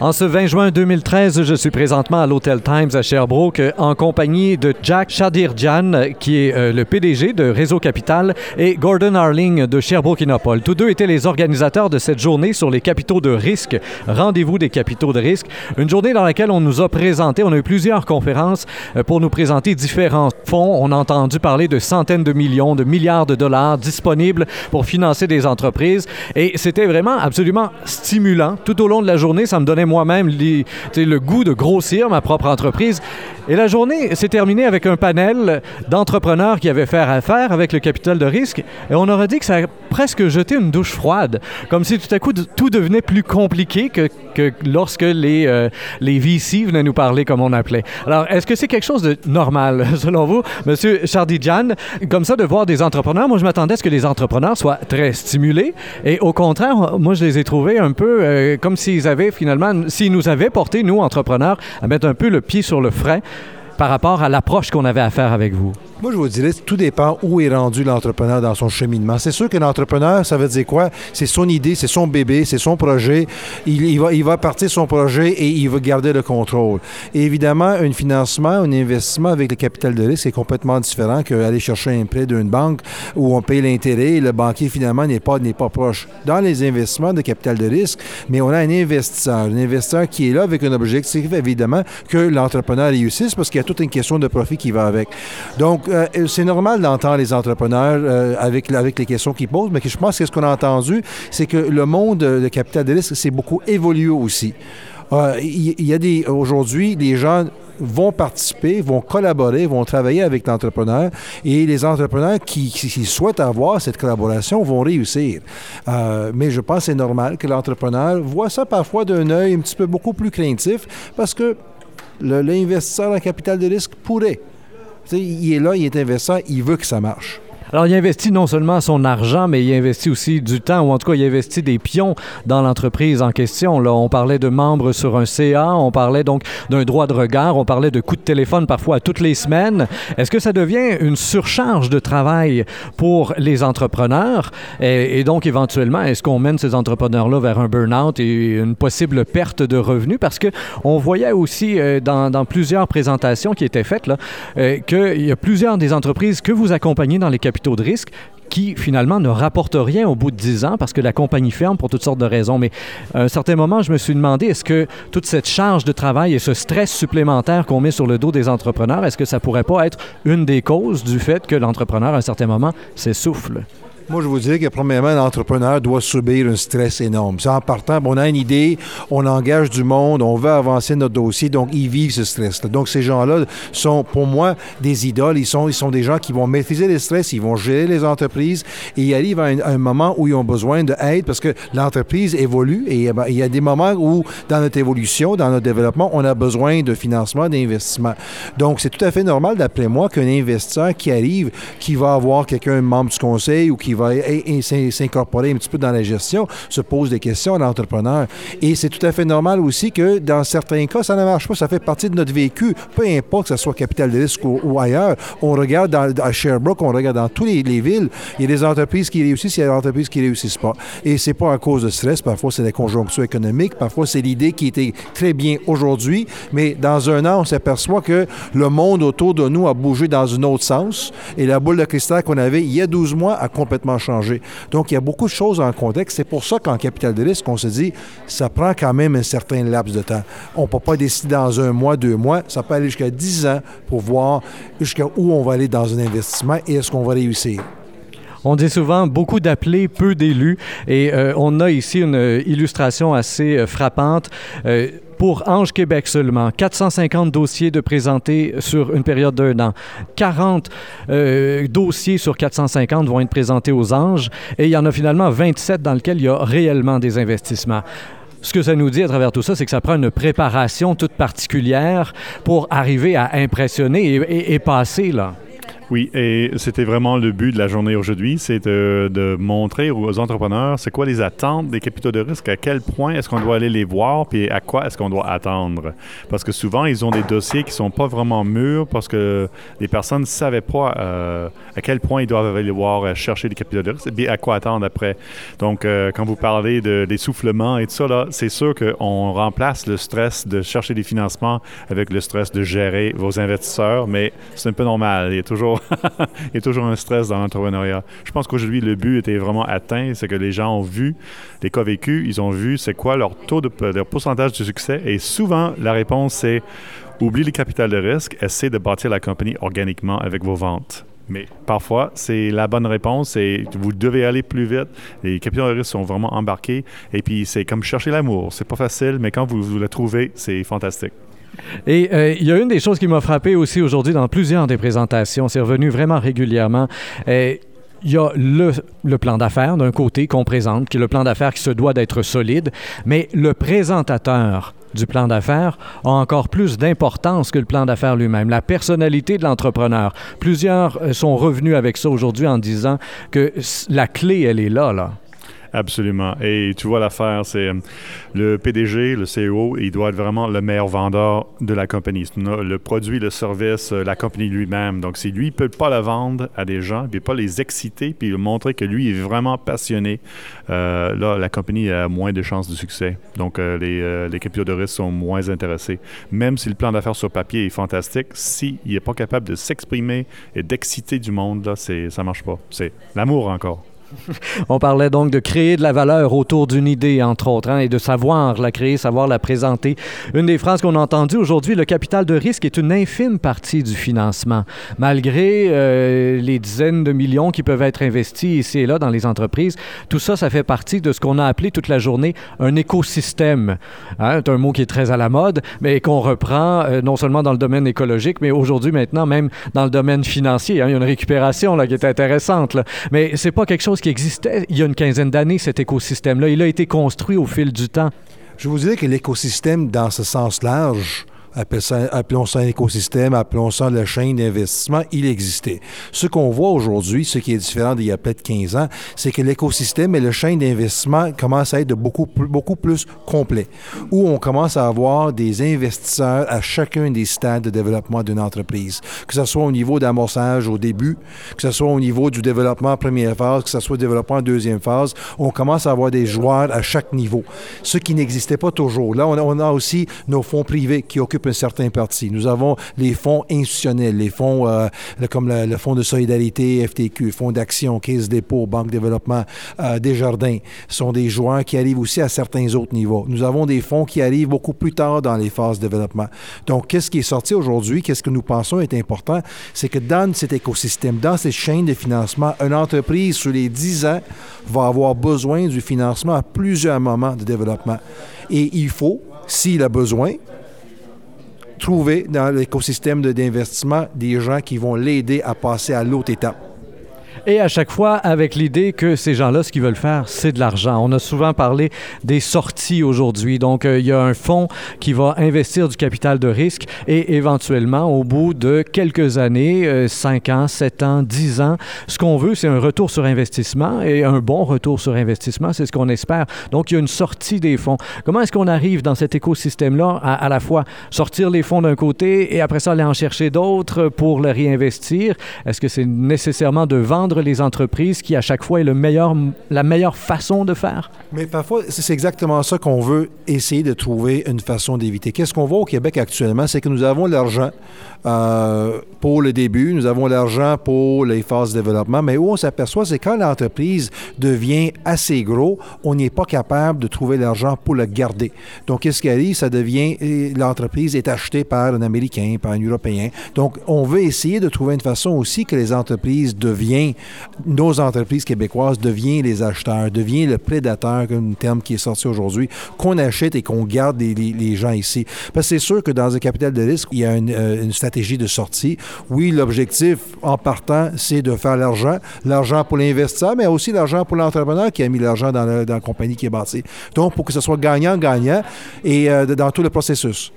En ce 20 juin 2013, je suis présentement à l'Hôtel Times à Sherbrooke en compagnie de Jack Shadirjan, qui est euh, le PDG de Réseau Capital, et Gordon Arling de Sherbrooke Innopol. Tous deux étaient les organisateurs de cette journée sur les capitaux de risque, rendez-vous des capitaux de risque, une journée dans laquelle on nous a présenté, on a eu plusieurs conférences euh, pour nous présenter différents fonds. On a entendu parler de centaines de millions, de milliards de dollars disponibles pour financer des entreprises, et c'était vraiment absolument stimulant. Tout au long de la journée, ça me donnait moi-même le goût de grossir ma propre entreprise. Et la journée s'est terminée avec un panel d'entrepreneurs qui avaient fait affaire avec le capital de risque. Et on aurait dit que ça a presque jeté une douche froide, comme si tout à coup tout devenait plus compliqué que, que lorsque les, euh, les VC venaient nous parler comme on appelait. Alors, est-ce que c'est quelque chose de normal, selon vous, Monsieur Chardidjan, comme ça, de voir des entrepreneurs? Moi, je m'attendais à ce que les entrepreneurs soient très stimulés. Et au contraire, moi, je les ai trouvés un peu euh, comme s'ils avaient finalement s'il nous avait porté, nous, entrepreneurs, à mettre un peu le pied sur le frein par rapport à l'approche qu'on avait à faire avec vous? Moi, je vous dirais, tout dépend où est rendu l'entrepreneur dans son cheminement. C'est sûr que l'entrepreneur, ça veut dire quoi? C'est son idée, c'est son bébé, c'est son projet. Il, va, il va partir son projet et il va garder le contrôle. Et évidemment, un financement, un investissement avec le capital de risque est complètement différent qu'aller chercher un prêt d'une banque où on paye l'intérêt et le banquier, finalement, n'est pas, n'est pas proche. Dans les investissements de capital de risque, mais on a un investisseur, un investisseur qui est là avec un objectif, évidemment, que l'entrepreneur réussisse parce qu'il y a toute une question de profit qui va avec. Donc, euh, c'est normal d'entendre les entrepreneurs euh, avec, les questions qu'ils posent, mais je pense que ce qu'on a entendu, c'est que le monde de capital de risque s'est beaucoup évolué aussi. Euh, il y, a des aujourd'hui, les gens vont participer, vont collaborer, vont travailler avec l'entrepreneur et les entrepreneurs qui, souhaitent avoir cette collaboration vont réussir. mais je pense que c'est normal que l'entrepreneur voit ça parfois d'un œil un petit peu beaucoup plus craintif parce que l'investisseur en capital de risque pourrait il est là, il est investisseur, il veut que ça marche. Alors, il investit non seulement son argent, mais il investit aussi du temps, ou en tout cas, il investit des pions dans l'entreprise en question. Là, on parlait de membres sur un CA, on parlait donc d'un droit de regard, on parlait de coups de téléphone parfois toutes les semaines. Est-ce que ça devient une surcharge de travail pour les entrepreneurs? Et, donc, éventuellement, est-ce qu'on mène ces entrepreneurs-là vers un burn-out et une possible perte de revenus? Parce que on voyait aussi euh, dans, plusieurs présentations qui étaient faites là, euh, qu'il y a plusieurs des entreprises que vous accompagnez dans les capitaux de risque qui finalement ne rapporte rien au bout de 10 ans parce que la compagnie ferme pour toutes sortes de raisons. Mais à un certain moment, je me suis demandé, est-ce que toute cette charge de travail et ce stress supplémentaire qu'on met sur le dos des entrepreneurs, est-ce que ça pourrait pas être une des causes du fait que l'entrepreneur, à un certain moment, s'essouffle? Moi, je vous dirais que premièrement, l'entrepreneur doit subir un stress énorme. en partant, on a une idée, on engage du monde, on veut avancer notre dossier, donc ils vivent ce stress-là. Donc ces gens-là sont, pour moi, des idoles. Ils sont, ils sont des gens qui vont maîtriser les stress, ils vont gérer les entreprises et ils arrivent à un, moment où ils ont besoin d'aide parce que l'entreprise évolue et eh ben, il y a des moments où, dans notre évolution, dans notre développement, on a besoin de financement, d'investissement. Donc c'est tout à fait normal, d'après moi, qu'un investisseur qui arrive, qui va avoir quelqu'un membre du conseil ou qui va s'incorporer un petit peu dans la gestion, se pose des questions à l'entrepreneur. Et c'est tout à fait normal aussi que dans certains cas, ça ne marche pas. Ça fait partie de notre vécu. Peu importe que ce soit capital de risque ou, ailleurs. On regarde à Sherbrooke, on regarde dans toutes les, villes. Il y a des entreprises qui réussissent, il y a des entreprises qui ne réussissent pas. Et c'est pas à cause de stress. Parfois, c'est la conjoncture économique. Parfois, c'est l'idée qui était très bien aujourd'hui. Mais dans un an, on s'aperçoit que le monde autour de nous a bougé dans un autre sens. Et la boule de cristal qu'on avait il y a 12 mois a complètement changé. Donc, il y a beaucoup de choses en contexte. C'est pour ça qu'en capital de risque, on se dit, ça prend quand même un certain laps de temps. On ne peut pas décider dans un mois, deux mois. Ça peut aller jusqu'à dix ans pour voir jusqu'à où on va aller dans un investissement et est-ce qu'on va réussir. On dit souvent beaucoup d'appelés, peu d'élus. Et euh, on a ici une illustration assez euh, frappante. Euh, pour Ange Québec seulement. 450 dossiers de présentés sur une période d'un an. 40 dossiers sur 450 vont être présentés aux Anges et il y en a finalement 27 dans lesquels il y a réellement des investissements. Ce que ça nous dit à travers tout ça, c'est que ça prend une préparation toute particulière pour arriver à impressionner et passer là. Oui, et c'était vraiment le but de la journée aujourd'hui, c'est de, montrer aux entrepreneurs c'est quoi les attentes des capitaux de risque, à quel point est-ce qu'on doit aller les voir, puis à quoi est-ce qu'on doit attendre. Parce que souvent, ils ont des dossiers qui sont pas vraiment mûrs parce que les personnes ne savaient pas euh, à quel point ils doivent aller voir euh, chercher des capitaux de risque et à quoi attendre après. Donc, euh, quand vous parlez de l'essoufflement et tout ça, c'est sûr qu'on remplace le stress de chercher des financements avec le stress de gérer vos investisseurs, mais c'est un peu normal. Il y a toujours il y a toujours un stress dans l'entrepreneuriat. Je pense qu'aujourd'hui, le but était vraiment atteint, c'est que les gens ont vu les cas vécus, ils ont vu c'est quoi leur taux de leur pourcentage de succès, et souvent, la réponse c'est oublie les capitales de risque, essaie de bâtir la compagnie organiquement avec vos ventes. Mais parfois, c'est la bonne réponse et vous devez aller plus vite. Les capitaux de risque sont vraiment embarqués. Et puis, c'est comme chercher l'amour. C'est pas facile, mais quand vous le trouvez, c'est fantastique. Et euh, il y a une des choses qui m'a frappé aussi aujourd'hui dans plusieurs des présentations, c'est revenu vraiment régulièrement. Euh, il y a le, le plan d'affaires d'un côté qu'on présente, qui est le plan d'affaires qui se doit d'être solide, mais le présentateur du plan d'affaires a encore plus d'importance que le plan d'affaires lui-même. La personnalité de l'entrepreneur. Plusieurs euh, sont revenus avec ça aujourd'hui en disant que la clé, elle est là, là. Absolument. Et tu vois, l'affaire, c'est euh, le PDG, le CEO, il doit être vraiment le meilleur vendeur de la compagnie. Le produit, le service, euh, la compagnie lui-même. Donc, si lui ne peut pas la vendre à des gens, puis pas les exciter, puis montrer que lui est vraiment passionné, euh, là, la compagnie a moins de chances de succès. Donc, les, les, capitaux de risque sont moins intéressés. Même si le plan d'affaires sur papier est fantastique, s'il n'est pas capable de s'exprimer et d'exciter du monde, là, ça ne marche pas. C'est l'amour encore. On parlait donc de créer de la valeur autour d'une idée, entre autres, hein, et de savoir la créer, savoir la présenter. Une des phrases qu'on a entendues aujourd'hui, le capital de risque est une infime partie du financement. Malgré euh, les dizaines de millions qui peuvent être investis ici et là dans les entreprises, tout ça, ça fait partie de ce qu'on a appelé toute la journée un écosystème. Hein, c'est un mot qui est très à la mode, mais qu'on reprend euh, non seulement dans le domaine écologique, mais aujourd'hui maintenant même dans le domaine financier. Hein. Il y a une récupération là, qui est intéressante, là. mais c'est pas quelque chose qui existait il y a une quinzaine d'années, cet écosystème-là. Il a été construit au fil du temps. Je vous dirais que l'écosystème, dans ce sens large, appelons ça un écosystème, appelons ça la chaîne d'investissement, il existait. Ce qu'on voit aujourd'hui, ce qui est différent d'il y a peut-être 15 ans, c'est que l'écosystème et la chaîne d'investissement commencent à être beaucoup, beaucoup plus complet, où on commence à avoir des investisseurs à chacun des stades de développement d'une entreprise, que ce soit au niveau d'amorçage au début, que ce soit au niveau du développement en première phase, que ce soit développement en deuxième phase, on commence à avoir des joueurs à chaque niveau, ce qui n'existait pas toujours. Là, on a aussi nos fonds privés qui occupent un certain parti. Nous avons les fonds institutionnels, les fonds euh, comme le, Fonds de solidarité, FTQ, Fonds d'action, Caisse dépôt, Banque développement, euh, Desjardins. sont des joueurs qui arrivent aussi à certains autres niveaux. Nous avons des fonds qui arrivent beaucoup plus tard dans les phases de développement. Donc, qu'est-ce qui est sorti aujourd'hui? Qu'est-ce que nous pensons est important? C'est que dans cet écosystème, dans cette chaîne de financement, une entreprise sur les 10 ans va avoir besoin du financement à plusieurs moments de développement. Et il faut, s'il a besoin, trouver dans l'écosystème d'investissement des gens qui vont l'aider à passer à l'autre étape. Et à chaque fois, avec l'idée que ces gens-là, ce qu'ils veulent faire, c'est de l'argent. On a souvent parlé des sorties aujourd'hui. Donc, euh, il y a un fonds qui va investir du capital de risque et éventuellement, au bout de quelques années, 5 euh, ans, 7 ans, 10 ans, ce qu'on veut, c'est un retour sur investissement et un bon retour sur investissement, c'est ce qu'on espère. Donc, il y a une sortie des fonds. Comment est-ce qu'on arrive dans cet écosystème-là à, à la fois sortir les fonds d'un côté et après ça, aller en chercher d'autres pour le réinvestir? Est-ce que c'est nécessairement de vendre les entreprises qui, à chaque fois, est le meilleur, la meilleure façon de faire? Mais parfois, c'est exactement ça qu'on veut essayer de trouver une façon d'éviter. Qu'est-ce qu'on voit au Québec actuellement? C'est que nous avons l'argent euh, pour le début, nous avons l'argent pour les phases de développement, mais où on s'aperçoit, c'est quand l'entreprise devient assez gros, on n'est pas capable de trouver l'argent pour le garder. Donc, qu'est-ce qui arrive? Ça devient, l'entreprise est achetée par un Américain, par un Européen. Donc, on veut essayer de trouver une façon aussi que les entreprises deviennent nos entreprises québécoises deviennent les acheteurs, deviennent le prédateur, comme un terme qui est sorti aujourd'hui, qu'on achète et qu'on garde les, gens ici. Parce que c'est sûr que dans un capital de risque, il y a une, euh, stratégie de sortie. Oui, l'objectif en partant, c'est de faire l'argent, l'argent pour l'investisseur, mais aussi l'argent pour l'entrepreneur qui a mis l'argent dans, la compagnie qui est bâtie. Donc, pour que ce soit gagnant-gagnant et euh, dans tout le processus.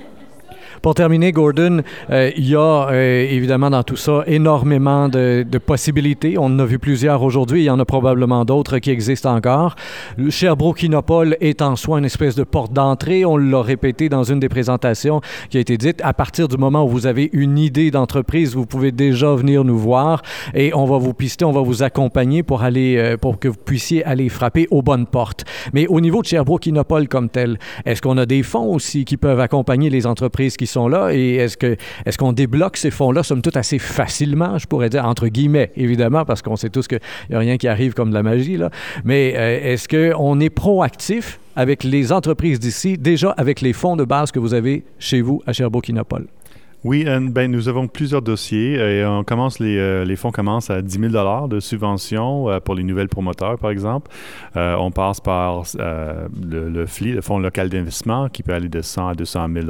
Pour terminer, Gordon, euh, il y a euh, évidemment dans tout ça énormément de, possibilités. On en a vu plusieurs aujourd'hui. Il y en a probablement d'autres qui existent encore. Le Sherbrooke-Kinopol est en soi une espèce de porte d'entrée. On l'a répété dans une des présentations qui a été dite. À partir du moment où vous avez une idée d'entreprise, vous pouvez déjà venir nous voir et on va vous pister, on va vous accompagner pour aller, euh, pour que vous puissiez aller frapper aux bonnes portes. Mais au niveau de Sherbrooke-Kinopol comme tel, est-ce qu'on a des fonds aussi qui peuvent accompagner les entreprises qui sont là et est-ce est-ce qu'on débloque ces fonds-là, somme toute, assez facilement, je pourrais dire, entre guillemets, évidemment, parce qu'on sait tous qu'il n'y a rien qui arrive comme de la magie, là. Mais euh, est-ce qu'on est proactif avec les entreprises d'ici, déjà avec les fonds de base que vous avez chez vous à Sherbrooke-Kinopol? Oui, ben, nous avons plusieurs dossiers et on commence les, euh, les fonds commencent à 10 000 de subvention euh, pour les nouvelles promoteurs, par exemple. Euh, on passe par le, FLI, le Fonds local d'investissement, qui peut aller de 100 à 200 000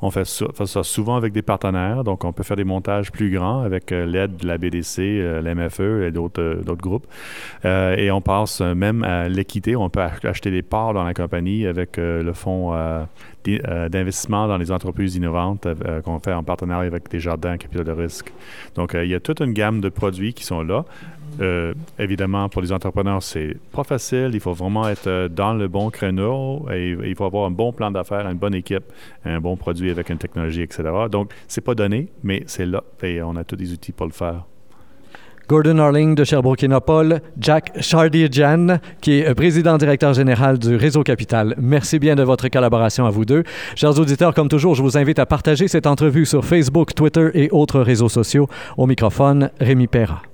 On fait fait ça, souvent avec des partenaires, donc on peut faire des montages plus grands avec l'aide de la BDC, l'MFE et d'autres groupes. et on passe même à l'équité. On peut acheter des parts dans la compagnie avec le fonds d'investissement dans les entreprises innovantes euh, qu'on fait en partenariat avec des jardins capital de risque. Donc, euh, il y a toute une gamme de produits qui sont là. Euh, évidemment, pour les entrepreneurs, c'est pas facile. Il faut vraiment être dans le bon créneau et il faut avoir un bon plan d'affaires, une bonne équipe, un bon produit avec une technologie, etc. Donc, c'est pas donné, mais c'est là et on a tous les outils pour le faire. Gordon Arling de Sherbrooke-Napol, Jack Chardier-Jan, qui est président directeur général du Réseau Capital. Merci bien de votre collaboration à vous deux. Chers auditeurs, comme toujours, je vous invite à partager cette entrevue sur Facebook, Twitter et autres réseaux sociaux. Au microphone, Rémi Perra.